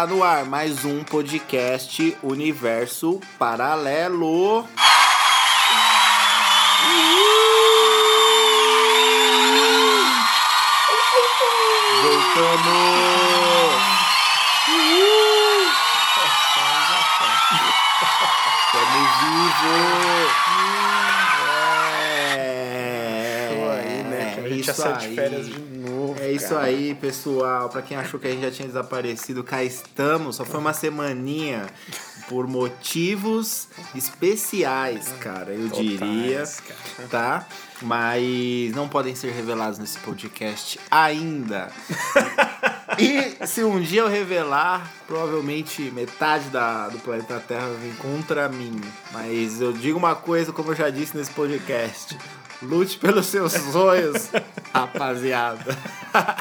Está no ar mais um podcast Universo Paralelo. Voltamos! Estamos vivos! É, aí, né? Que a gente já isso saiu de aí. férias de novo. É isso cara. aí, pessoal. Pra quem achou que a gente já tinha desaparecido, cá estamos. Só foi uma semaninha por motivos especiais, cara, eu Totais, diria, cara. tá? Mas não podem ser revelados nesse podcast ainda. E se um dia eu revelar, provavelmente metade da, do planeta Terra vem contra mim. Mas eu digo uma coisa, como eu já disse nesse podcast. Lute pelos seus sonhos, rapaziada.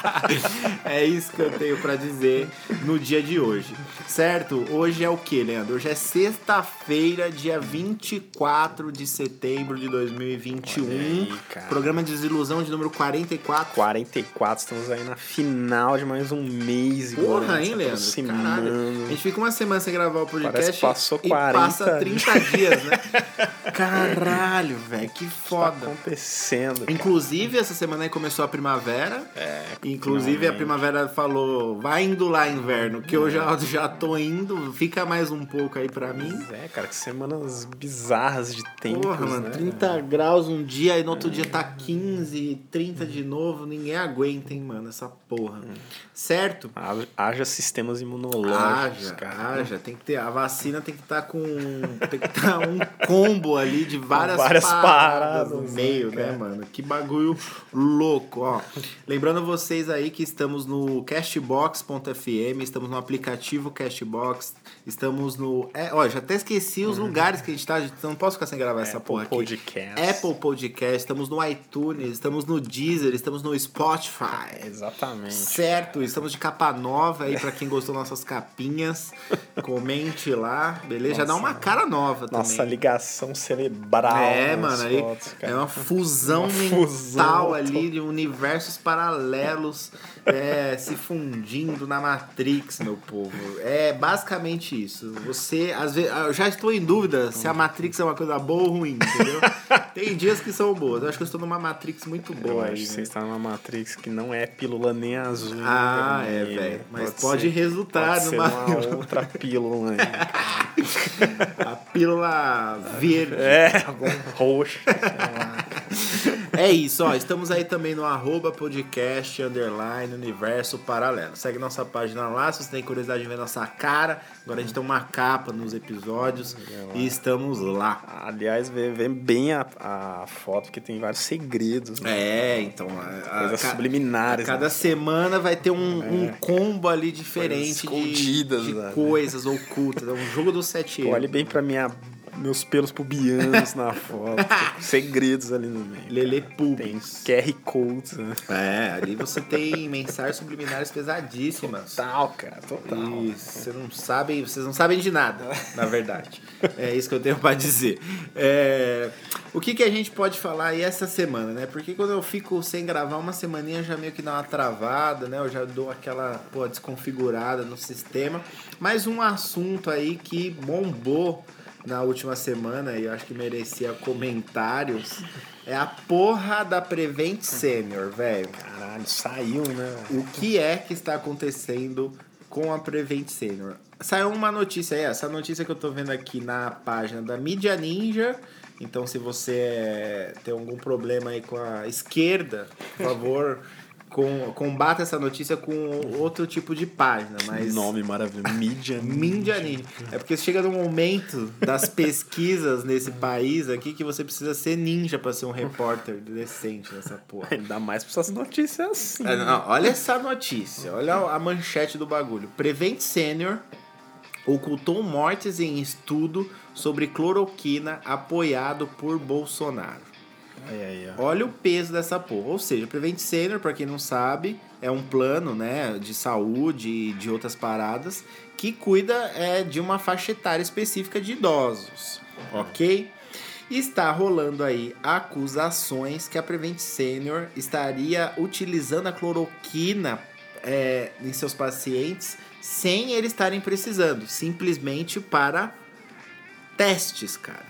é isso que eu tenho pra dizer no dia de hoje. Certo? Hoje é o que, Leandro? Hoje é sexta-feira, dia 24 de setembro de 2021. Olha aí. Programa de desilusão de número 44. 44, estamos aí na final de mais um mês. Porra, hein, se Leandro? Caralho. A gente fica uma semana sem gravar o podcast Parece que passou e 40 passa 30 dias, né? Caralho, velho, que Tá foda. acontecendo. cara. Inclusive, essa semana aí começou a primavera. É, Inclusive, a finalmente. primavera falou, vai indo lá, inverno, que eu já, já tô indo, fica mais um pouco aí pra mim. É, cara, que semanas bizarras de tempo. Porra, mano, né? 30 graus um dia e no outro dia tá 15, 30 de novo, ninguém aguenta, hein, mano, essa porra. Certo? Haja- sistemas imunológicos, Haja, cara. haja, tem que ter, a vacina tem que estar com, tem que estar um combo ali de várias, Várias paradas, paradas, no meio, né, né, mano? Que bagulho louco, ó. Lembrando vocês aí que estamos no castbox.fm, estamos no aplicativo Castbox, estamos no, é, ó, já até esqueci os lugares que a gente tá, gente, não posso ficar sem gravar essa Apple porra aqui. Podcast. Apple Podcast, estamos no iTunes, estamos no Deezer, estamos no Spotify. Exatamente. Certo, estamos de capa nova aí pra quem gostou das nossas capinhas. Comente lá, beleza? Já dá Nossa. uma cara nova Nossa também. ligação cerebral. É, mano, aí fotos, é uma fusão Uma mental fusão ali de universos paralelos é, se fundindo na Matrix, meu povo. É basicamente isso. Você, às vezes, eu já estou em dúvida se a Matrix é uma coisa boa ou ruim, entendeu? Tem dias que são boas. Eu acho que eu estou numa Matrix muito Eu boa acho aí, que você né? está numa Matrix que não é pílula nem azul. Ah, é, velho. Mas Pode pode, ser- resultar Pode ser numa uma outra pílula, né? a pílula verde. É, algum roxo. sei lá. É isso, ó. Estamos aí também no arroba podcast, underline, universo paralelo. Segue nossa página lá se você tem curiosidade de ver nossa cara. Agora a gente tem uma capa nos episódios e estamos lá. Aliás, vê bem a, a foto que tem vários segredos. Né? É, então. A, a- Coisas subliminares. Cada né? semana vai ter um, um combo ali diferente Coisas de, escondidas, de né? coisas ocultas. É um jogo dos sete Olhe erros. bem pra minha, meus pelos pubianos na foto. Segredos ali no meio. Lele Pubis. QR codes, né? É, ali você tem mensagens subliminares pesadíssimas. Total, cara, total. E você não sabe, vocês não sabem de nada, na verdade. É isso que eu tenho pra dizer. É, o que, que a gente pode falar aí essa semana, né? Porque quando eu fico sem gravar uma semaninha, já meio que dá uma travada, né? Eu já dou aquela pô, desconfigurada no sistema. Mas um assunto aí que bombou na última semana e eu acho que merecia comentários é a porra da Prevent Senior, velho. Caralho, saiu, né? O que é que está acontecendo com a Prevent Senior? Saiu uma notícia aí, essa notícia que eu tô vendo aqui na página da Mídia Ninja. Então, se você é, tem algum problema aí com a esquerda, por favor, com, combata essa notícia com outro tipo de página. Mas Nome maravilhoso. Mídia Mídia Ninja. É porque chega no momento das pesquisas nesse país aqui que você precisa ser ninja pra ser um repórter decente nessa porra. Ainda mais pra essas notícias assim. É, não, olha essa notícia, olha a manchete do bagulho. Prevent Senior ocultou mortes em estudo sobre cloroquina apoiado por Bolsonaro. Olha o peso dessa porra. Ou seja, Prevent Senior, pra quem não sabe, é um plano né, de saúde e de outras paradas que cuida é, de uma faixa etária específica de idosos. Ok? Está rolando aí acusações que a Prevent Senior estaria utilizando a cloroquina é, em seus pacientes sem eles estarem precisando, simplesmente para testes, cara.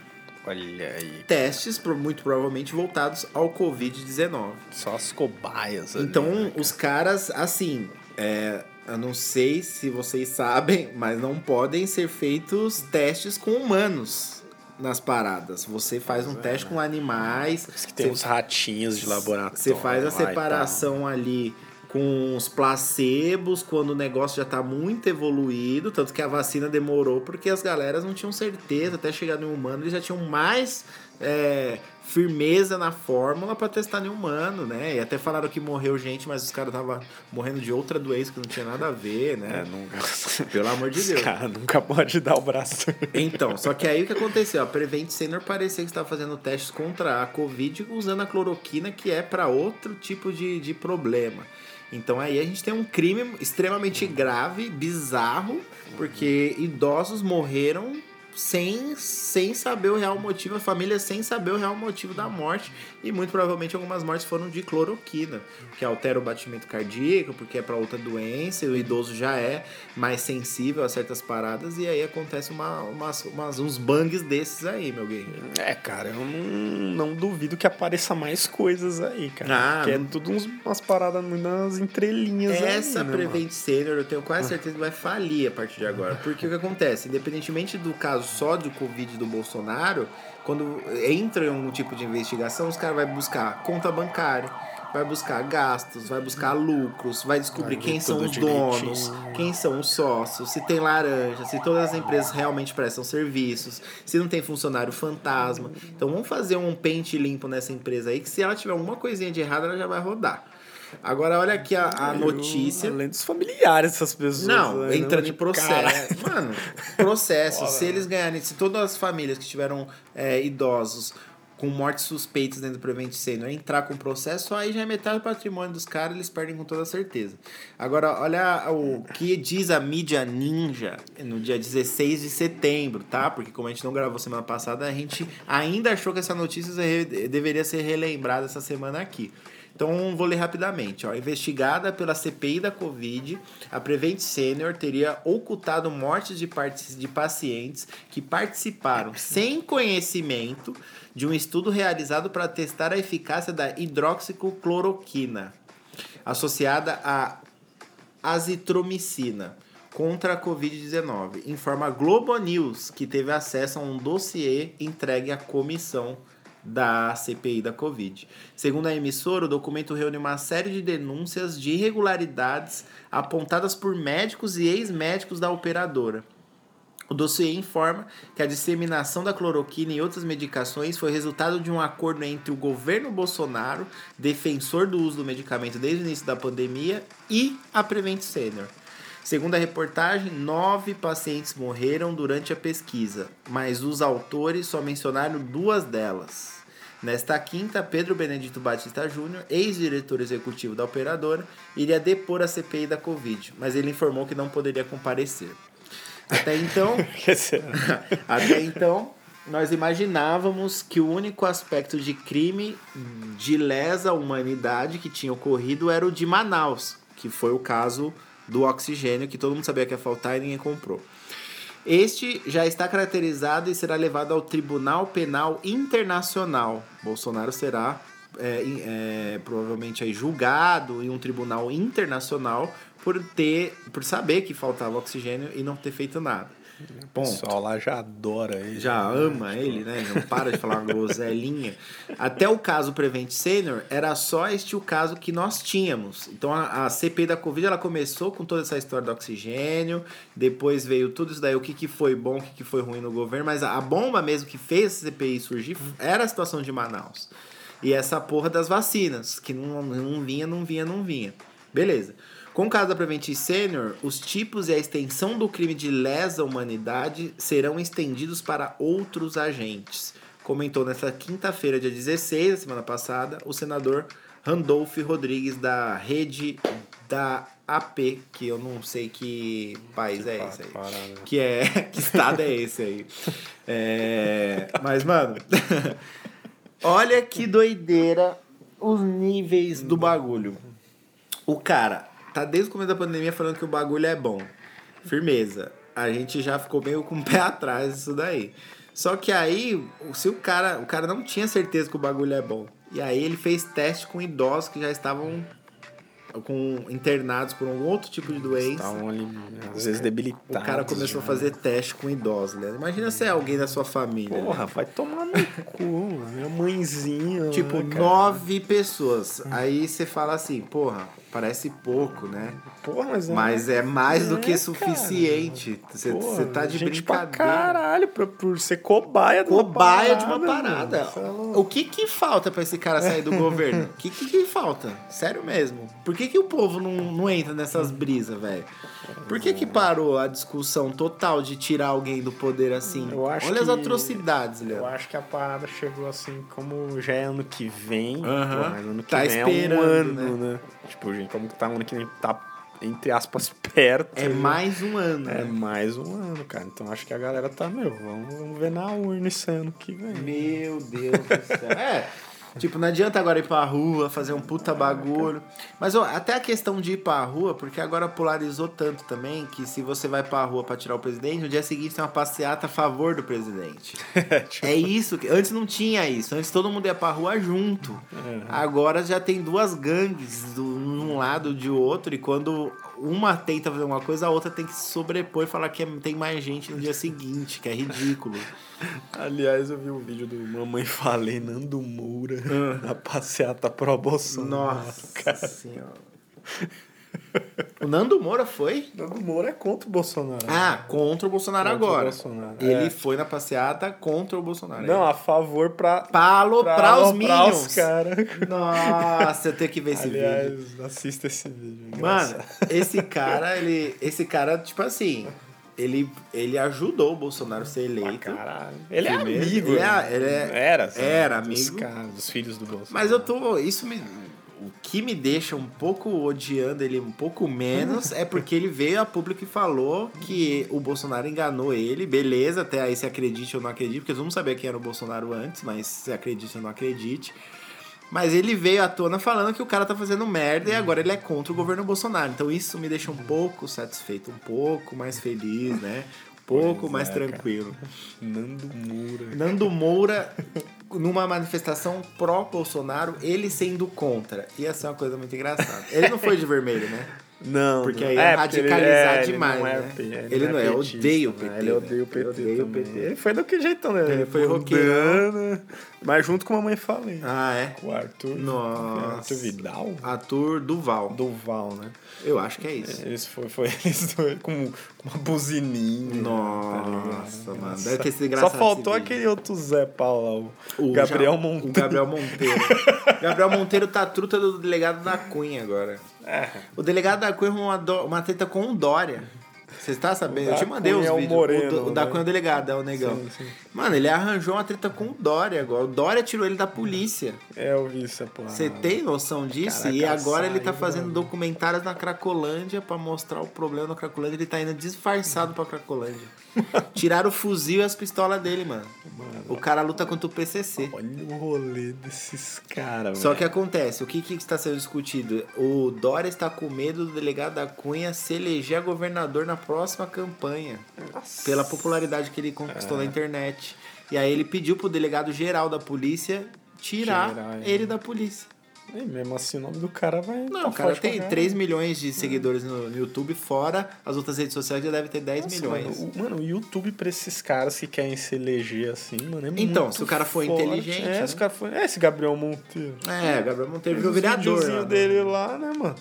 Olha aí. Testes muito provavelmente voltados ao Covid-19. Só as cobaias ali, Então, né, os caras, assim, é, eu não sei se vocês sabem, mas não podem ser feitos testes com humanos nas paradas. Você faz um teste com animais. Diz que tem você- uns ratinhos de laboratório. Você faz a separação ali com os placebos quando o negócio já tá muito evoluído, tanto que a vacina demorou porque as galeras não tinham certeza, até chegar no humano eles já tinham mais é, firmeza na fórmula para testar em humano, né? E até falaram que morreu gente, mas os caras estavam morrendo de outra doença que não tinha nada a ver, É, né? nunca. Pelo amor de Os Deus. cara nunca pode dar o braço. Então, só que aí o que aconteceu? A Prevent Senior parecia que estava fazendo testes contra a Covid usando a cloroquina, que é para outro tipo de, de problema. Então aí a gente tem um crime extremamente grave, bizarro, porque idosos morreram sem, sem saber o real motivo, a família sem saber o real motivo da morte. E muito provavelmente algumas mortes foram de cloroquina, que altera o batimento cardíaco, porque é para outra doença, e o idoso já é mais sensível a certas paradas, e aí acontece uma, umas, umas- uns bangs desses aí, meu guerreiro. É, cara, eu não, não duvido que apareça mais coisas aí, cara. Ah, que é tudo uns, umas paradas nas entrelinhas Essa aí, né? Prevent Senior eu tenho quase certeza que vai falir a partir de agora. Porque o que acontece? Independentemente do caso só do Covid do Bolsonaro, quando entra em algum tipo de investigação, os caras vão buscar conta bancária, vai buscar gastos, vai buscar lucros, vai descobrir Vai quem são os donos, direitinho. quem são os sócios, se tem laranja, se todas as empresas realmente prestam serviços, se não tem funcionário fantasma. Então vamos fazer um pente limpo nessa empresa aí, que se ela tiver alguma coisinha de errado, ela já vai rodar. Agora olha aqui a, a notícia. Além dos familiares dessas pessoas. Não, né? entrando em processo. caralho. Mano, processo. Se eles ganharem, se todas as famílias que tiveram é, idosos com mortes suspeitas dentro do Prevent Senior entrar com processo, aí já é metade do patrimônio dos caras, eles perdem com toda certeza. Agora, olha o que diz a mídia ninja no dia 16 de setembro, tá? Porque como a gente não gravou semana passada, a gente ainda achou que essa notícia deveria ser relembrada essa semana aqui. Então, vou ler rapidamente. Ó. Investigada pela CPI da Covid, a Prevent Senior teria ocultado mortes de, de pacientes que participaram sem conhecimento de um estudo realizado para testar a eficácia da hidroxicloroquina, associada a azitromicina contra a Covid-19, informa a Globo News, que teve acesso a um dossiê entregue à comissão da CPI da Covid. Segundo a emissora, o documento reúne uma série de denúncias de irregularidades apontadas por médicos e ex-médicos da operadora. O dossiê informa que a disseminação da cloroquina e outras medicações foi resultado de um acordo entre o governo Bolsonaro, defensor do uso do medicamento desde o início da pandemia, e a Prevent Senior. Segundo a reportagem, nove pacientes morreram durante a pesquisa, mas os autores só mencionaram duas delas. Nesta quinta, Pedro Benedito Batista Júnior, ex-diretor executivo da operadora, iria depor a CPI da Covid, mas ele informou que não poderia comparecer. Até então, até então, nós imaginávamos que o único aspecto de crime de lesa humanidade que tinha ocorrido era o de Manaus, que foi o caso do oxigênio, que todo mundo sabia que ia faltar e ninguém comprou. Este já está caracterizado e será levado ao Tribunal Penal Internacional. Bolsonaro será é, é, provavelmente aí julgado em um tribunal internacional por ter, por saber que faltava oxigênio e não ter feito nada. O Ponto pessoal lá já adora ele. já ama ele, né? Não para de falar uma groselinha. Até o caso Prevent Senior, era só este o caso que nós tínhamos. Então a, a CPI da Covid ela começou com toda essa história do oxigênio, depois veio tudo isso daí, o que, que foi bom, o que, que foi ruim no governo, mas a, a bomba mesmo que fez essa CPI surgir era a situação de Manaus. E essa porra das vacinas, que não, não vinha, não vinha, não vinha. Beleza. Com o caso da Prevent Senior, os tipos e a extensão do crime de lesa humanidade serão estendidos para outros agentes. Comentou nesta quinta-feira, dia 16, da semana passada, o senador Randolph Rodrigues, da rede da AP, que eu não sei que país é esse aí. Parada. Que é. Que estado é esse aí? É, mas, mano. olha que doideira os níveis do bagulho. O cara tá desde o começo da pandemia falando que o bagulho é bom. firmeza. A gente já ficou meio com o pé atrás disso daí. Só que aí, se o cara, o cara não tinha certeza que o bagulho é bom. E aí ele fez teste com idosos que já estavam com internados por um outro tipo de doença. Estavam ali, às vezes, debilitados. O cara começou a fazer teste com idosos, né? Imagina se é alguém da sua família. né? Porra, vai tomar no cu. Minha mãezinha. Tipo, né, nove pessoas. Aí você fala assim, porra, parece pouco, né? Porra, mas é. Mas é mais do É, que cara. suficiente. Você tá de gente pra brincadeira. caralho, pra, por ser cobaia de uma Cobaia de parada, uma parada. é. O que que falta pra esse cara sair do governo? O que, que que falta? Sério mesmo. Por que que o povo não, não entra nessas brisas, velho? Por que que parou a discussão total de tirar alguém do poder assim? Eu Olha as que- atrocidades, Eu Léo. acho que a parada chegou assim, como já é ano que vem. Aham. porra, ano que Tá vem é esperando, um ano, né? Tipo, gente, como que tá ano que vem tá, entre aspas, perto. É mais um ano. É né? mais um ano, cara. Então acho que a galera tá, meu, vamos, vamos ver na urna esse ano que vem. Meu Deus do céu. É. Tipo, não adianta agora ir pra rua, fazer um puta bagulho. Mas ó, até a questão de ir pra rua, porque agora polarizou tanto também que se você vai pra rua pra tirar o presidente, no dia seguinte tem uma passeata a favor do presidente. Tipo, É isso. que Antes não tinha isso. Antes todo mundo ia pra rua junto. Agora já tem duas gangues, do, um lado de outro, e quando uma tenta fazer uma coisa, a outra tem que se sobrepor e falar que é- tem mais gente no dia seguinte, que é ridículo. Aliás, eu vi um vídeo do Mamãe Falei, Nando Moura, na passeata pro Bolsonaro. Nossa senhora. O Nando Moura foi? Nando Moura é contra o Bolsonaro. Ah, contra o Bolsonaro Contra o agora. Bolsonaro, Ele é. foi na passeata contra o Bolsonaro. Não, a favor pra. pra aloprar os Minions. os caras. Nossa, eu tenho que ver esse vídeo. Aliás, assista esse vídeo. é Mano, esse cara, ele. Esse cara, tipo assim, ele, ele ajudou o Bolsonaro a ser eleito. Caralho. Ele é amigo. Ele né? é- ele é- era, assim, era dos amigo. caras, dos filhos do Bolsonaro. Mas eu tô. Isso me. O que me deixa um pouco odiando ele um pouco menos é porque ele veio a público e falou que o Bolsonaro enganou ele. Beleza, até aí se acredite ou não acredite, porque vamos saber quem era o Bolsonaro antes, mas se acredite ou não acredite. Mas ele veio à tona falando que o cara tá fazendo merda e agora ele é contra o governo Bolsonaro. Então isso me deixa um pouco satisfeito, um pouco mais feliz, né? Um pouco Pois mais é, cara. tranquilo. Nando Moura. Nando Moura, numa manifestação pró-Bolsonaro, ele sendo contra. Ia ser uma coisa muito engraçada. Ele não foi de vermelho, né? Não, Porque não. aí é porque radicalizar é, demais, não é, né? Ele, Ele não é, petista, odeia o né? PT, Ele odeia o né? PT. Ele odeia o. PT. Ele foi do que jeitão, né? Ele foi Bundana, Mas junto com a mamãe falei. Ah, é? Com o Arthur. Nossa. Arthur Vidal? Ator Duval. Duval, né? Eu acho que é isso. Eles foi, foi eles dois com, com uma buzininha. Nossa, tá ligado? mano. Deve ter sido engraçado Só faltou esse aquele outro Zé Paulo, lá, o, O Gabriel Ja- Monteiro. O Gabriel Monteiro. Gabriel Monteiro tá truta do delegado da Cunha agora. O delegado da Cunha arrumou uma, uma treta com o Dória. Você está sabendo? Eu te mandei Cunha os é o vídeos. Moreno, o, do- o da né? Cunha é o delegado, é o negão. Sim, sim. Mano, ele arranjou uma treta com o Dória agora. O Dória tirou ele da polícia. É, eu vi essa porra. Você tem noção disso? Caraca, e agora ele tá saiu, fazendo mano. documentários na Cracolândia pra mostrar o problema na Cracolândia. Ele tá indo disfarçado pra Cracolândia. Tiraram o fuzil e as pistolas dele, mano. O cara luta contra o PCC. Olha o rolê desses caras, Só que acontece, o que, que está sendo discutido? O Dória está com medo do delegado da Cunha se eleger a governador na próxima campanha. Pela popularidade que ele conquistou É. na internet. E aí ele pediu pro delegado geral da polícia tirar, Tirar ele. da polícia. E mesmo assim o nome do cara vai. Não, tá o cara tem caralho. 3 milhões de seguidores no, no YouTube, fora as outras redes sociais já deve ter 10 Nossa, milhões. Mano, o, mano, o YouTube pra esses caras que querem se eleger assim, mano, é Então, muito se o cara for forte. inteligente, É, né? se o cara for. É, esse Gabriel Monteiro. É, Gabriel Monteiro virou vereador. lá, né? dele lá, né, mano?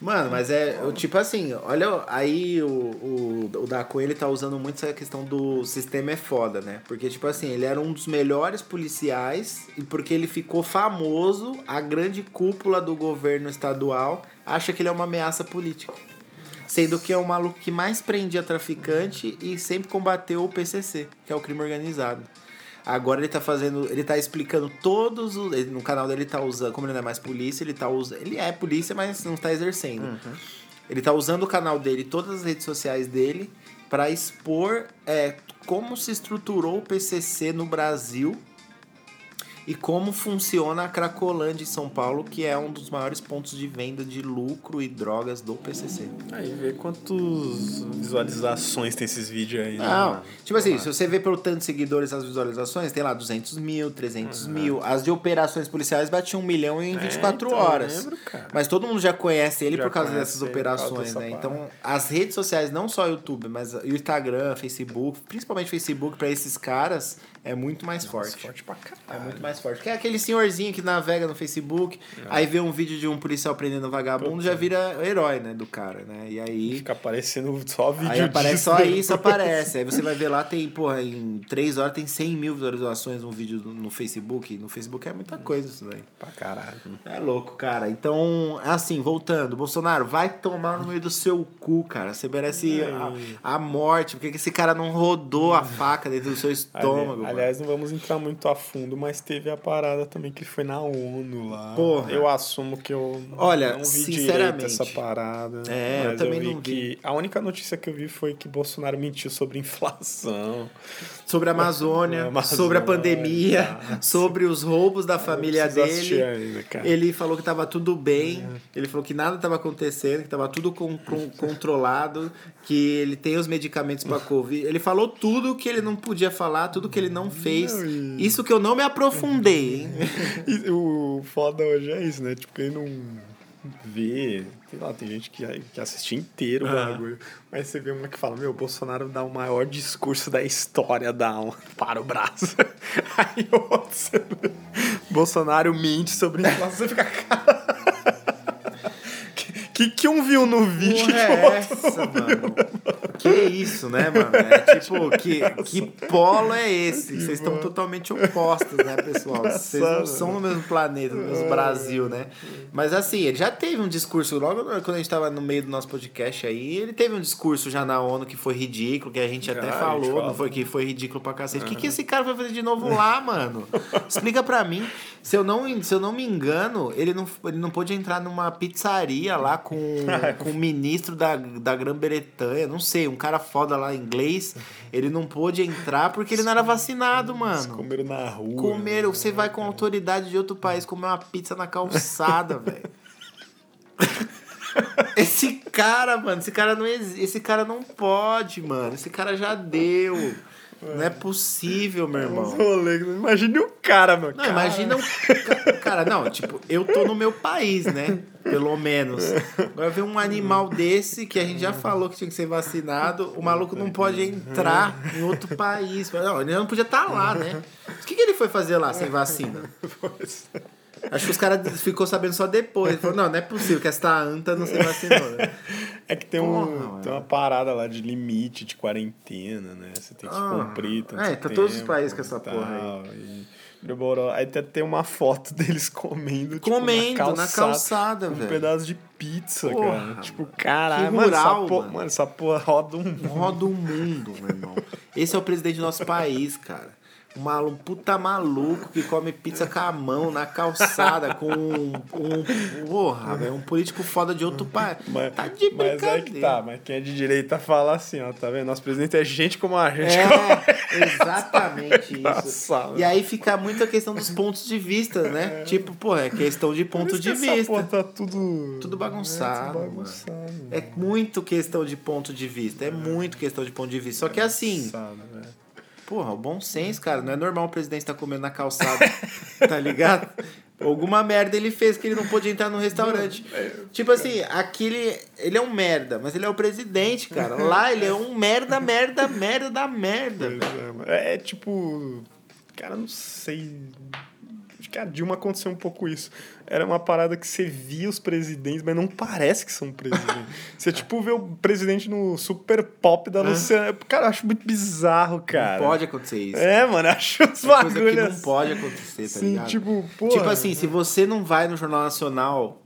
Mano, mas é tipo assim, olha, aí o, o, o da Cunha ele tá usando muito essa questão do sistema é foda, né? Porque, tipo assim, ele era um dos melhores policiais e porque ele ficou famoso, a grande cúpula do governo estadual acha que ele é uma ameaça política. Sendo que é o maluco que mais prendia traficante e sempre combateu o PCC, que é o crime organizado. Agora ele tá fazendo, ele tá explicando todos os, ele- no canal dele tá usando, como ele não é mais polícia, ele tá usando, ele é polícia, mas não tá exercendo. Ele tá usando o canal dele, todas as redes sociais dele para expor é, como se estruturou o PCC no Brasil e como funciona a Cracolândia em São Paulo, que é um dos maiores pontos de venda de lucro e drogas do PCC. Aí vê quantas visualizações tem esses vídeos aí. né, Não, mano? tipo assim, se você vê pelo tanto de seguidores as visualizações, tem lá 200 mil, 300 mil. As de operações policiais batiam um milhão em 24 então, eu horas. lembro, cara. Mas todo mundo já conhece ele Já por causa dessas operações, dessa né? Então, as redes sociais, não só o YouTube, mas o Instagram, Facebook, principalmente Facebook, pra esses caras, é muito mais forte. Forte pra É caralho. muito mais forte. Que é aquele senhorzinho que navega no Facebook, aí vê um vídeo de um policial prendendo um vagabundo, já vira herói, né, do cara, né? E aí. Fica aparecendo só vídeo Aí aparece disso, só isso, aparece. Aí você vai ver lá, tem, porra, em 3 horas tem 100 mil visualizações um vídeo no Facebook. No Facebook é muita coisa isso daí. Pra caralho. É louco, cara. Então, assim, voltando. Bolsonaro, vai tomar no meio do seu cu, cara. Você merece a, a morte. Porque que esse cara não rodou a faca dentro do seu estômago, Ali- aliás, não vamos entrar muito a fundo, mas teve a parada também que foi na ONU lá. Porra. Eu assumo que eu Olha, não vi sinceramente. essa parada. É, eu mas também vi não vi. que a única notícia que eu vi foi que Bolsonaro mentiu sobre inflação. Sobre a Amazônia, A Amazônia, sobre a pandemia, sobre os roubos da família dele. ainda, cara. Ele falou que tava tudo bem, ele falou que nada tava acontecendo, que tava tudo con- con- controlado, que ele tem os medicamentos pra Covid. Ele falou tudo que ele não podia falar, tudo que ele não fez. Isso que eu não me aprofundei, hein? E o foda hoje é isso, né? Tipo, quem não vê, sei lá, tem gente que, que assiste inteiro o bagulho. Mas você vê uma que fala, meu, Bolsonaro dá o maior discurso da história da um, para o braço. Aí outro, Bolsonaro mente sobre inflação, você fica, cara. Que, que, um viu no vídeo Porra que é essa, mano? Que isso, né, mano? É tipo, que, que polo é esse? Vocês estão totalmente opostos, né, pessoal? Vocês não são no mesmo planeta, no mesmo Brasil, né? Mas assim, ele já teve um discurso, logo quando a gente tava no meio do nosso podcast aí, ele teve um discurso já na ONU que foi ridículo, que a gente até Ah, a gente falou, não foi que foi ridículo pra cacete. O que, que esse cara vai fazer de novo lá, mano? Explica pra mim. Se eu não, se eu não me engano, ele não, ele não pôde entrar numa pizzaria lá com, com o ministro da, da Grã-Bretanha, não sei, um cara foda lá inglês. Ele não pôde entrar porque ele não era vacinado, mano. comeram na rua. Comer, você vai com autoridade de outro país comer uma pizza na calçada, velho. Esse cara, mano, esse cara não existe. Esse cara não pode, mano. Esse cara já deu. Não é possível, meu irmão. rolê, Imagine o cara, meu. Não, imagina um. ca- Cara, não, tipo, eu tô no meu país, né? Pelo menos. Agora ver um animal desse que a gente já falou que tinha que ser vacinado, o maluco não pode entrar em outro país. Não, ele não podia estar lá, né? O que, que ele foi fazer lá sem vacina? Acho que os caras ficou sabendo só depois. Falou, não, não é possível que esta anta não se vacinou. né? É que tem, Porra, um, tem uma parada lá de limite de quarentena, né? Você tem que Ah, cumprir tanto é, tá todos os tempo países com essa porra aí. e. Aí até tem uma foto deles comendo, tipo, Comendo, na calçada, com velho. Um pedaço de pizza, Porra, cara. mano. Tipo, caralho, mano, rural, essa porra, mano. mano, essa porra roda um... Roda o mundo, meu irmão. Esse é o presidente do nosso país, cara. Um maluco, puta maluco que come pizza com a mão na calçada com um. um porra, velho. Um político foda de outro país. Mas, Tá de mas é que tá, mas quem é de direita fala assim, ó, tá vendo? Nosso presidente é gente como a gente. É, exatamente isso. E aí fica muito a questão dos pontos de vista, né? Tipo, pô, é questão de ponto de vista. porra tá tudo... Tudo bagunçado, É, tudo mano. bagunçado. É muito questão de ponto de vista. É muito questão de ponto de vista. Só que assim, Bagunçado. Porra, o bom senso, cara. Não é normal o presidente estar comendo na calçada, tá ligado? Alguma merda ele fez que ele não pôde entrar no restaurante. Tipo assim, aquele. Ele é um merda, mas ele é o presidente, cara. Lá ele é um merda, merda, merda da merda. É. É, é tipo. Cara, não sei. Acho que a Dilma aconteceu um pouco isso. Era uma parada que você via os presidentes, mas não parece que são presidentes. você, tipo, vê o presidente no super pop da Luciana. Cara, eu acho muito bizarro, cara. Não pode acontecer isso. É, mano, acho É coisa que bagulhos. não pode acontecer, tá Sim, ligado? tipo, pô. Tipo assim, se você não vai no Jornal Nacional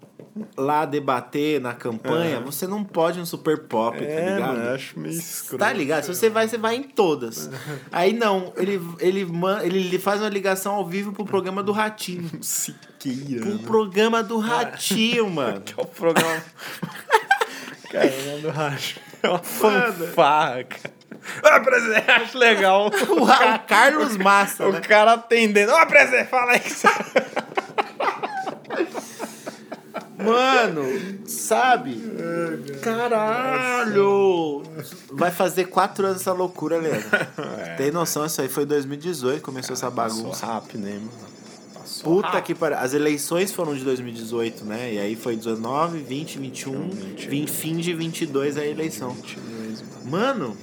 lá debater na campanha, você não pode no Super Pop, tá É, ligado? mano, acho meio escroto. Tá ligado? Se você vai, você vai em todas. Aí não, ele, ele, ele faz uma ligação ao vivo pro programa do Ratinho. Siqueira. Pro né? programa do Ratinho, mano. Que é o programa. cara, do racho. É uma fanfarra, cara. Ah, presidente, acho legal. O, o Carlos Massa, O né? cara atendendo. Ô, presidente, fala aí. Mano, sabe? Caralho! Vai fazer quatro anos essa loucura, Leandro. Tem noção? Isso aí foi em 2018 começou essa Passou bagunça. rápido, né, mano? Passou Puta rápido. que pariu. As eleições foram de 2018, né? E aí foi 19, 20, 21, 20, fim de 22 a eleição. 22, mano. Mano,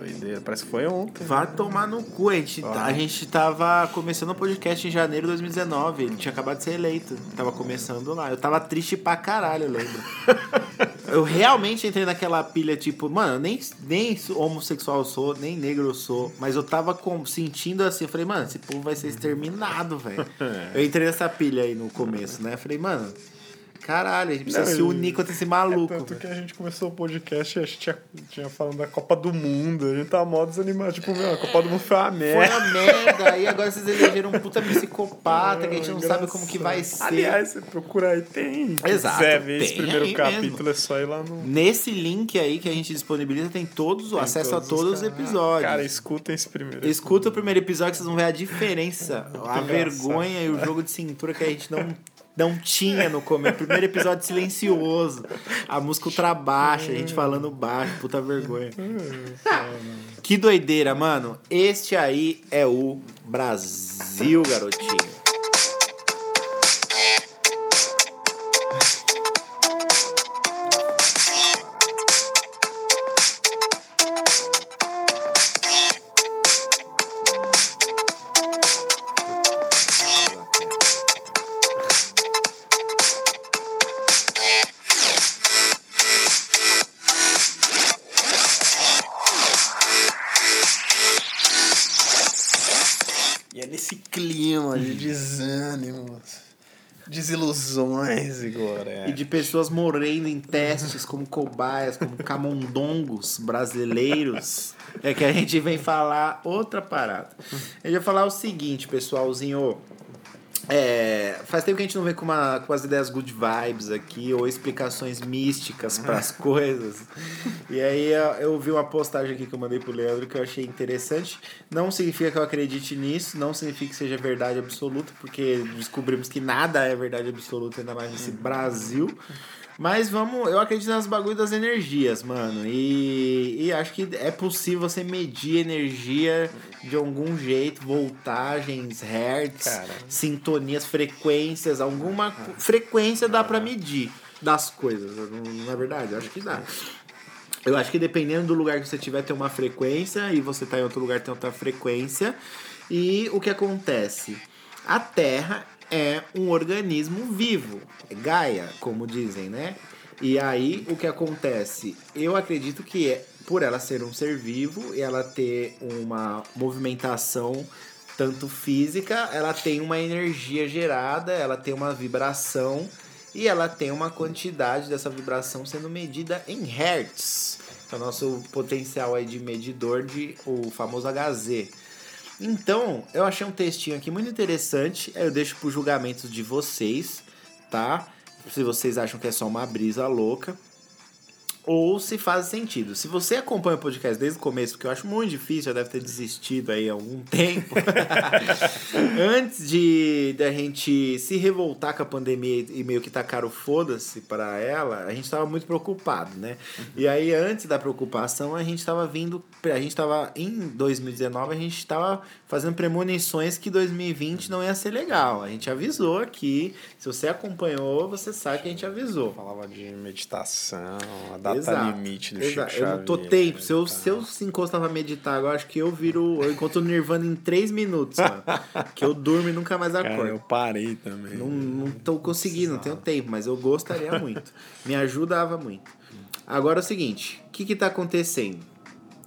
Doideira, parece que foi ontem. vai tomar no cu. A gente, Ah. a gente tava começando o podcast em janeiro de 2019. Ele tinha acabado de ser eleito. Tava começando lá. Eu tava triste pra caralho, eu lembro. eu realmente entrei naquela pilha, tipo, mano, nem, nem homossexual eu sou, nem negro eu sou. Mas eu tava com- sentindo assim, eu falei, mano, esse povo vai ser exterminado, velho. eu entrei nessa pilha aí no começo, né? Eu falei, mano, caralho, a gente precisa Não, se unir contra esse maluco. É tanto velho. que a gente começou o podcast e a gente tinha, tinha falando da Copa do Mundo. A gente tava mó desanimado. Tipo, meu, a Copa do Mundo foi uma Foi merda. uma merda, e agora vocês elegeram um puta psicopata que a gente não sabe como que vai ser. Aliás, você procura aí, tem. Se Exato, quiser ver esse primeiro capítulo, mesmo. é só ir lá no. Nesse link aí que a gente disponibiliza, tem todos o acesso a todos os caras. episódios. Cara, escutem esse primeiro. Escuta o primeiro episódio que vocês vão ver a diferença, a engraçado. vergonha e o jogo de cintura que a gente não, não tinha no começo. Primeiro episódio silencioso, a música ultra baixa, a gente falando baixo, puta vergonha. Que doideira, mano. Este aí é o Brasil, garotinho. De desânimos, desilusões, Igor. é. E de pessoas morrendo em testes como cobaias, como camundongos brasileiros. É que a gente vem falar outra parada. A gente vai falar o seguinte, pessoalzinho. É, faz tempo que a gente não vem com, uma, com as ideias good vibes aqui ou explicações místicas para as coisas. E aí eu- eu vi uma postagem aqui que eu mandei pro Leandro que eu achei interessante. Não significa que eu acredite nisso, não significa que seja verdade absoluta, porque descobrimos que nada é verdade absoluta, ainda mais nesse Brasil. Mas vamos, eu acredito nas bagulho das energias, mano. E, e acho que é possível você medir energia de algum jeito, voltagens, hertz, Cara. sintonias, frequências, alguma co- frequência dá pra medir das coisas, não, não é verdade? Eu acho que dá. Eu acho que dependendo do lugar que você tiver, tem uma frequência, e você tá em outro lugar, tem outra frequência. E o que acontece? A Terra é um organismo vivo, é Gaia, como dizem, né? E aí, o que acontece? Eu acredito que é, por ela ser um ser vivo e ela ter uma movimentação tanto física, ela tem uma energia gerada, ela tem uma vibração e ela tem uma quantidade dessa vibração sendo medida em hertz. É o nosso potencial aí de medidor de o famoso HZ. Então, eu achei um textinho aqui muito interessante. Eu deixo pro julgamento de vocês, tá? Se vocês acham que é só uma brisa louca. Ou se faz sentido. Se você acompanha o podcast desde o começo, porque eu acho muito difícil, já deve ter desistido aí há algum tempo. Antes de da gente se revoltar com a pandemia e meio que tacar o foda-se para ela, a gente tava muito preocupado, né? E aí, antes da preocupação, a gente tava vindo. A gente tava em 2019, a gente tava fazendo premonições que 2020 não ia ser legal. A gente avisou aqui. Se você acompanhou, você sabe que a gente avisou. Falava de meditação, a data Exato, limite do exato. Chico Eu não tô Xavier, né, tempo. Se eu, tá. se eu se encostar pra meditar agora, acho que eu viro. Eu encontro o Nirvana em 3 minutos, mano. que eu durmo e nunca mais Cara, eu acordo. parei também. Não, não tô conseguindo, não tenho tempo, mas eu gostaria muito. Me ajudava muito. Agora é o seguinte: o que que tá acontecendo?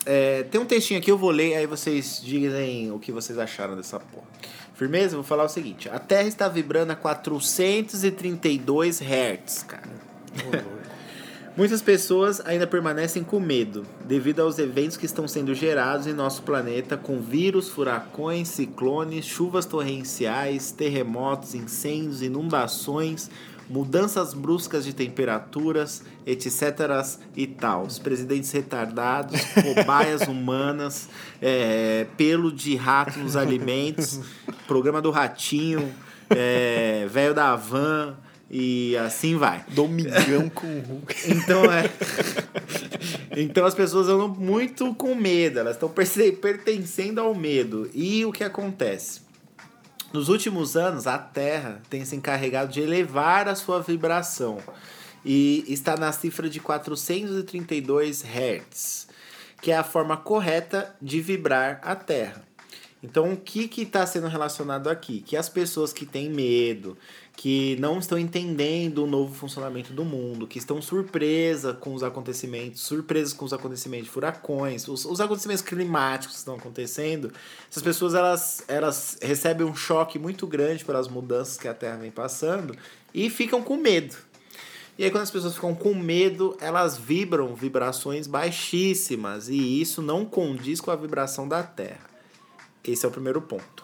É, tem um textinho aqui, eu vou ler, aí vocês dizem o que vocês acharam dessa porra. Firmeza? Vou falar o seguinte: a Terra está vibrando a 432 Hz, cara. Muitas pessoas ainda permanecem com medo devido aos eventos que estão sendo gerados em nosso planeta com vírus, furacões, ciclones, chuvas torrenciais, terremotos, incêndios, inundações, mudanças bruscas de temperaturas, etc. e tal. Os presidentes retardados, cobaias humanas, é, pelo de rato nos alimentos, programa do ratinho, é, velho da van e assim vai. Domingão com Hulk. Então é. Então as pessoas andam muito com medo, elas estão pertencendo ao medo. E o que acontece? Nos últimos anos, a Terra tem se encarregado de elevar a sua vibração e está na cifra de 432 Hz, que é a forma correta de vibrar a Terra. Então, o que está sendo relacionado aqui? Que as pessoas que têm medo, que não estão entendendo o novo funcionamento do mundo, que estão surpresas com os acontecimentos, surpresas com os acontecimentos furacões, os, os acontecimentos climáticos que estão acontecendo, essas pessoas elas, elas recebem um choque muito grande pelas mudanças que a Terra vem passando e ficam com medo. E aí, quando as pessoas ficam com medo, elas vibram vibrações baixíssimas e isso não condiz com a vibração da Terra. Esse é o primeiro ponto.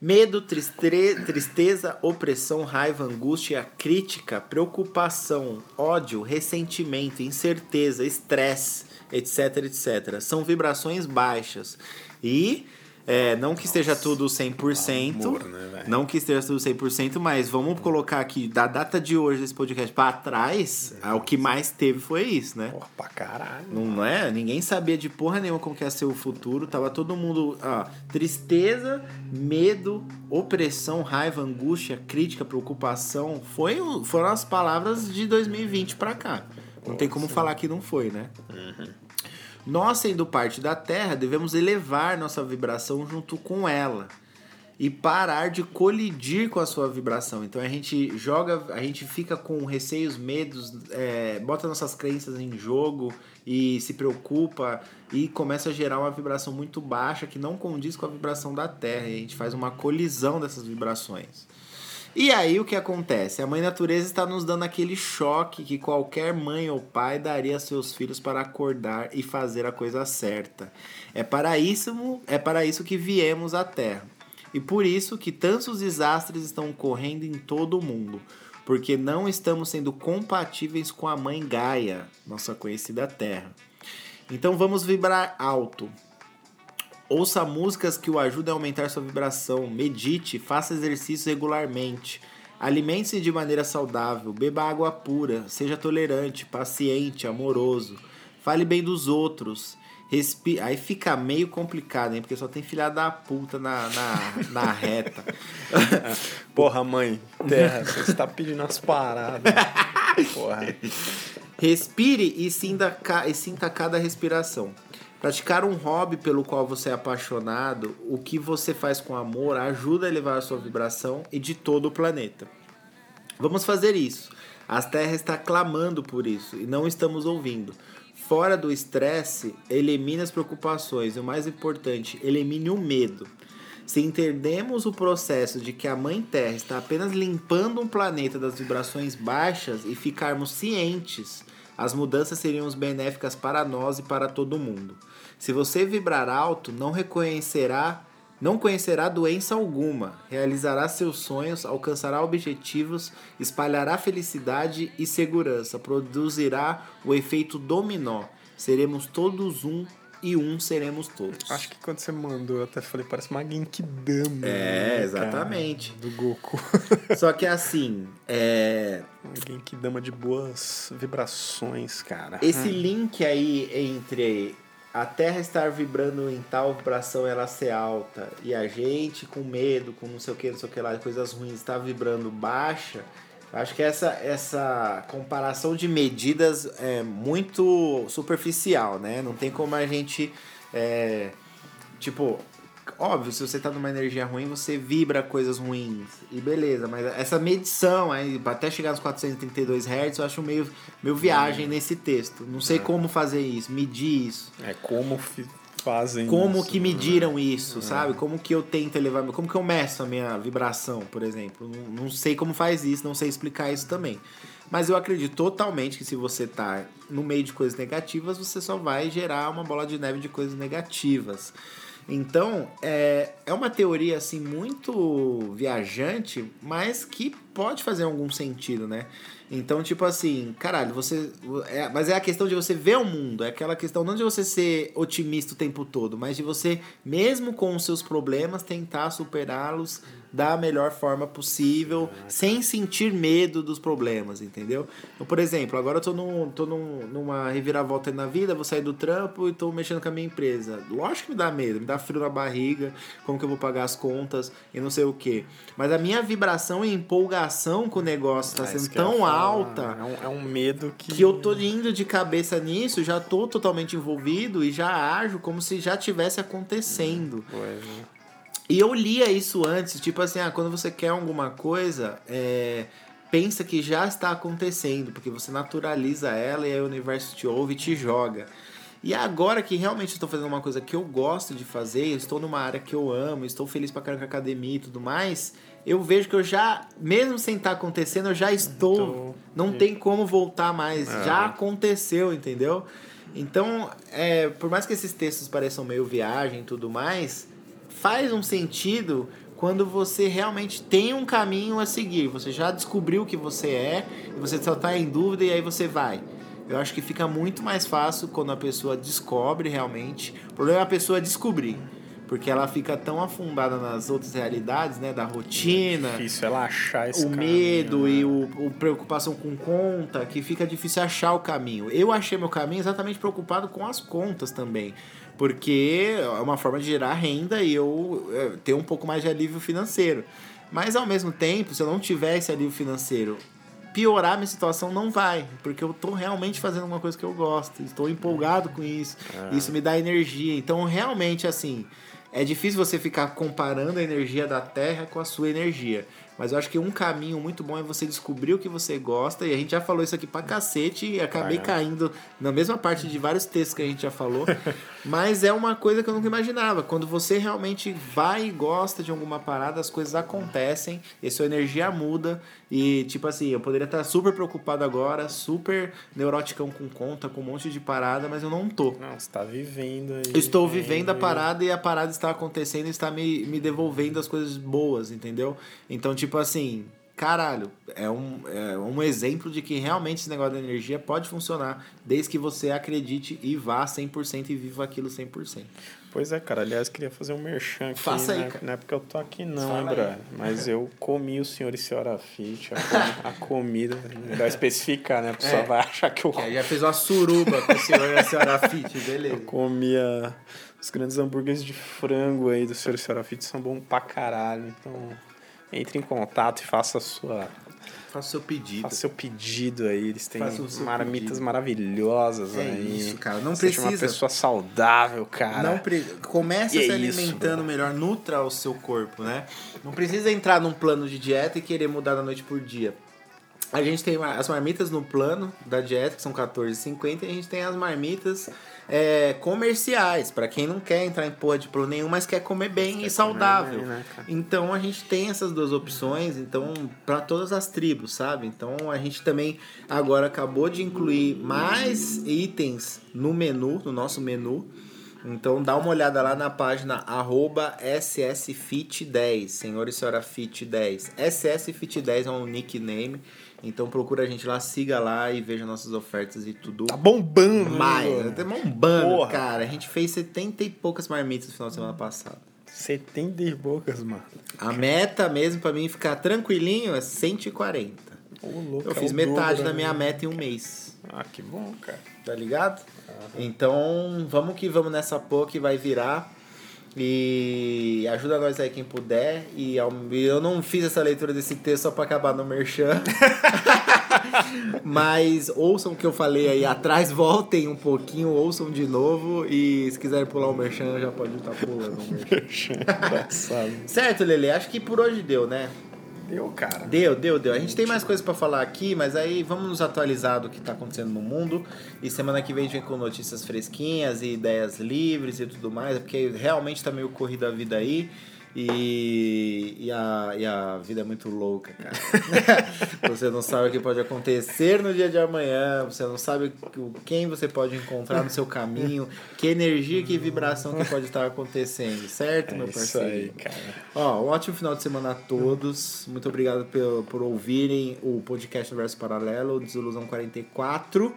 Medo, tristeza, opressão, raiva, angústia, crítica, preocupação, ódio, ressentimento, incerteza, estresse, etc, etc. São vibrações baixas. E é, não que esteja tudo 100%, amor, né, não que esteja tudo 100%, mas vamos colocar aqui, da data de hoje desse podcast para trás, é. o que mais teve foi isso, né? Porra, pra caralho. Não é? Ninguém sabia de porra nenhuma como que ia ser o futuro, tava todo mundo, ó, tristeza, medo, opressão, raiva, angústia, crítica, preocupação, foi, foram as palavras de 2020 para cá. Não tem como falar que não foi, né? Uhum. Nós, sendo parte da Terra, devemos elevar nossa vibração junto com ela e parar de colidir com a sua vibração. Então a gente joga, a gente fica com receios, medos, é, bota nossas crenças em jogo e se preocupa e começa a gerar uma vibração muito baixa que não condiz com a vibração da Terra. E a gente faz uma colisão dessas vibrações. E aí o que acontece? A mãe natureza está nos dando aquele choque que qualquer mãe ou pai daria a seus filhos para acordar e fazer a coisa certa. É para isso, é para isso que viemos à Terra. E por isso que tantos desastres estão ocorrendo em todo o mundo, porque não estamos sendo compatíveis com a mãe Gaia, nossa conhecida Terra. Então vamos vibrar alto, Ouça músicas que o ajudem a aumentar sua vibração. Medite, faça exercício regularmente. Alimente-se de maneira saudável, beba água pura, seja tolerante, paciente, amoroso. Fale bem dos outros. Respi... Aí fica meio complicado, hein? Porque só tem filha da puta na, na, na reta. Porra, mãe, terra, você está pedindo as paradas. Porra. Respire e sinta, e sinta cada respiração. Praticar um hobby pelo qual você é apaixonado, o que você faz com amor, ajuda a elevar a sua vibração e de todo o planeta. Vamos fazer isso. A Terra está clamando por isso e não estamos ouvindo. Fora do estresse, elimine as preocupações e o mais importante, elimine o medo. Se entendemos o processo de que a Mãe Terra está apenas limpando um planeta das vibrações baixas e ficarmos cientes, as mudanças seriam benéficas para nós e para todo mundo. Se você vibrar alto, não reconhecerá, não conhecerá doença alguma, realizará seus sonhos, alcançará objetivos, espalhará felicidade e segurança, produzirá o efeito dominó. Seremos todos um e um seremos todos. Acho que quando você mandou, eu até falei, parece uma Genkidama. É, né, exatamente. Cara, do Goku. Só que assim, é... Uma Genkidama de boas vibrações, cara. Esse hum. link aí entre a Terra estar vibrando em tal vibração ela ser alta e a gente com medo, com não sei o que, não sei o que lá, coisas ruins, está vibrando baixa, acho que essa, essa comparação de medidas é muito superficial, né? Não tem como a gente. É, tipo, Óbvio, se você tá numa energia ruim, você vibra coisas ruins. E beleza, mas essa medição aí, até chegar nos 432 Hz, eu acho meio, meio viagem nesse texto. Não sei é. como fazer isso, medir isso. É como fazem Como isso, que né? mediram né? isso, é. sabe? Como que eu tento elevar, como que eu meço a minha vibração, por exemplo. Não, não sei como faz isso, não sei explicar isso também. Mas eu acredito totalmente que se você tá no meio de coisas negativas, você só vai gerar uma bola de neve de coisas negativas. Então, é, é uma teoria assim muito viajante, mas que pode fazer algum sentido, né? Então, tipo assim, caralho, você. É, mas é a questão de você ver o mundo, é aquela questão não de você ser otimista o tempo todo, mas de você, mesmo com os seus problemas, tentar superá-los da melhor forma possível, sem sentir medo dos problemas, entendeu? Então, por exemplo, agora eu tô, num, tô num, numa reviravolta na vida, vou sair do trampo e tô mexendo com a minha empresa. Lógico que me dá medo, me dá frio na barriga, como que eu vou pagar as contas e não sei o que. Mas a minha vibração e empolgação com o negócio tá É, sendo tão alta É um, é um medo que. que eu tô indo de cabeça nisso, já tô totalmente envolvido e já ajo como se já tivesse acontecendo. Pois, né? E eu lia isso antes, tipo assim, ah, quando você quer alguma coisa, é, pensa que já está acontecendo, porque você naturaliza ela e aí o universo te ouve e te joga. E agora que realmente estou fazendo uma coisa que eu gosto de fazer, eu estou numa área que eu amo, estou feliz pra caramba com a academia e tudo mais, eu vejo que eu já, mesmo sem estar acontecendo, eu já estou. Então, não tem como voltar mais. É. Já aconteceu, entendeu? Então, é, por mais que esses textos pareçam meio viagem e tudo mais, faz um sentido quando você realmente tem um caminho a seguir. Você já descobriu o que você é, e você só está em dúvida e aí você vai. Eu acho que fica muito mais fácil quando a pessoa descobre realmente. O problema é a pessoa descobrir. Porque ela fica tão afundada nas outras realidades, né? Da rotina, Difícil ela achar esse o caminho, medo né? e o, o preocupação com conta, que fica difícil achar o caminho. Eu achei meu caminho exatamente preocupado com as contas também. Porque é uma forma de gerar renda e eu é, ter um pouco mais de alívio financeiro. Mas ao mesmo tempo, se eu não tiver esse alívio financeiro, piorar minha situação não vai, porque eu tô realmente fazendo uma coisa que eu gosto, estou empolgado com isso, isso me dá energia. Então, realmente, assim, é difícil você ficar comparando a energia da Terra com a sua energia. Mas eu acho que um caminho muito bom é você descobrir o que você gosta. E a gente já falou isso aqui pra cacete e acabei Caramba. caindo na mesma parte de vários textos que a gente já falou. Mas é uma coisa que eu nunca imaginava. Quando você realmente vai e gosta de alguma parada, as coisas acontecem e sua energia muda. E, tipo assim, eu poderia estar super preocupado agora, super neuroticão com conta, com um monte de parada, mas eu não tô. Não, você tá vivendo aí. Eu estou vivendo a e- parada e a parada está acontecendo e está me, me devolvendo as coisas boas, entendeu? Então, tipo assim, caralho, é um, é um exemplo de que realmente esse negócio da energia pode funcionar desde que você acredite e vá 100% e viva aquilo 100%. Pois é, cara. Aliás, queria fazer um merchan aqui. Faça aí, né? cara. Não é porque eu tô aqui, não, hein? Mas eu comi o senhor e senhora Fit, a, com- a comida. Melhor especificar, né? A pessoa É. vai achar que eu aí já fez uma suruba com o senhor e a senhora Fit, beleza. comia os grandes hambúrgueres de frango aí do senhor e senhora Fit. São bons pra caralho. Então, entre em contato e faça a sua Faça o seu pedido. Faça seu pedido aí, eles têm o marmitas pedido. maravilhosas É aí. isso, cara. Não Seja uma precisa. pessoa saudável, cara. Não pre... Começa E se é isso, alimentando melhor, nutra o seu corpo, né? Não precisa entrar num plano de dieta e querer mudar da noite por dia. A gente tem as marmitas no plano da dieta, que são R$14,50, e a gente tem as marmitas é, comerciais, para quem não quer entrar em porra de plano nenhum, mas quer comer bem Quer e saudável. bem, né? Então a gente tem essas duas opções, então para todas as tribos, sabe? Então a gente também agora acabou de incluir mais itens no menu, no nosso menu. Então dá uma olhada lá na página arroba SSFit10, senhor e senhora Fit10. SSFit10 é um nickname, então procura a gente lá, siga lá e veja nossas ofertas e tudo Tá bombando, mais. mano? Até um bando, Porra. cara. A gente fez 70 e poucas marmitas no final de semana passado. 70 e bocas, mano. A meta mesmo pra mim ficar tranquilinho é 140. Ô, louco, Eu é fiz o metade dobro, da minha né? meta em um mês. Ah, que bom, cara. Tá ligado? Então, vamos que vamos nessa porra que vai virar. E ajuda nós aí quem puder. E eu não fiz essa leitura desse texto só pra acabar no merchan. Mas ouçam o que eu falei aí atrás, voltem um pouquinho, ouçam de novo. E se quiserem pular o merchan, já pode estar pulando o merchan. Certo, Lele? Acho que por hoje deu, né? Deu, cara. Deu, deu, deu. A gente tem mais coisas pra falar aqui, mas aí vamos nos atualizar do que tá acontecendo no mundo. E semana que vem a gente vem com notícias fresquinhas e ideias livres e tudo mais, porque realmente tá meio corrida a vida aí. E, e, a, e a vida é muito louca, cara. você não sabe o que pode acontecer no dia de amanhã, você não sabe quem você pode encontrar no seu caminho, que energia, que vibração que pode estar acontecendo, certo, É meu isso parceiro? aí, cara. Ó, um ótimo final de semana a todos. Muito obrigado por, por ouvirem o podcast Universo Paralelo, Desilusão 44.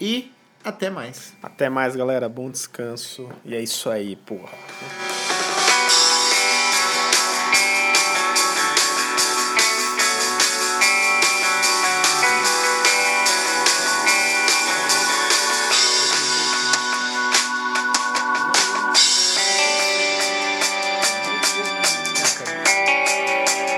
E até mais. Até mais, galera. Bom descanso. E é isso aí, porra.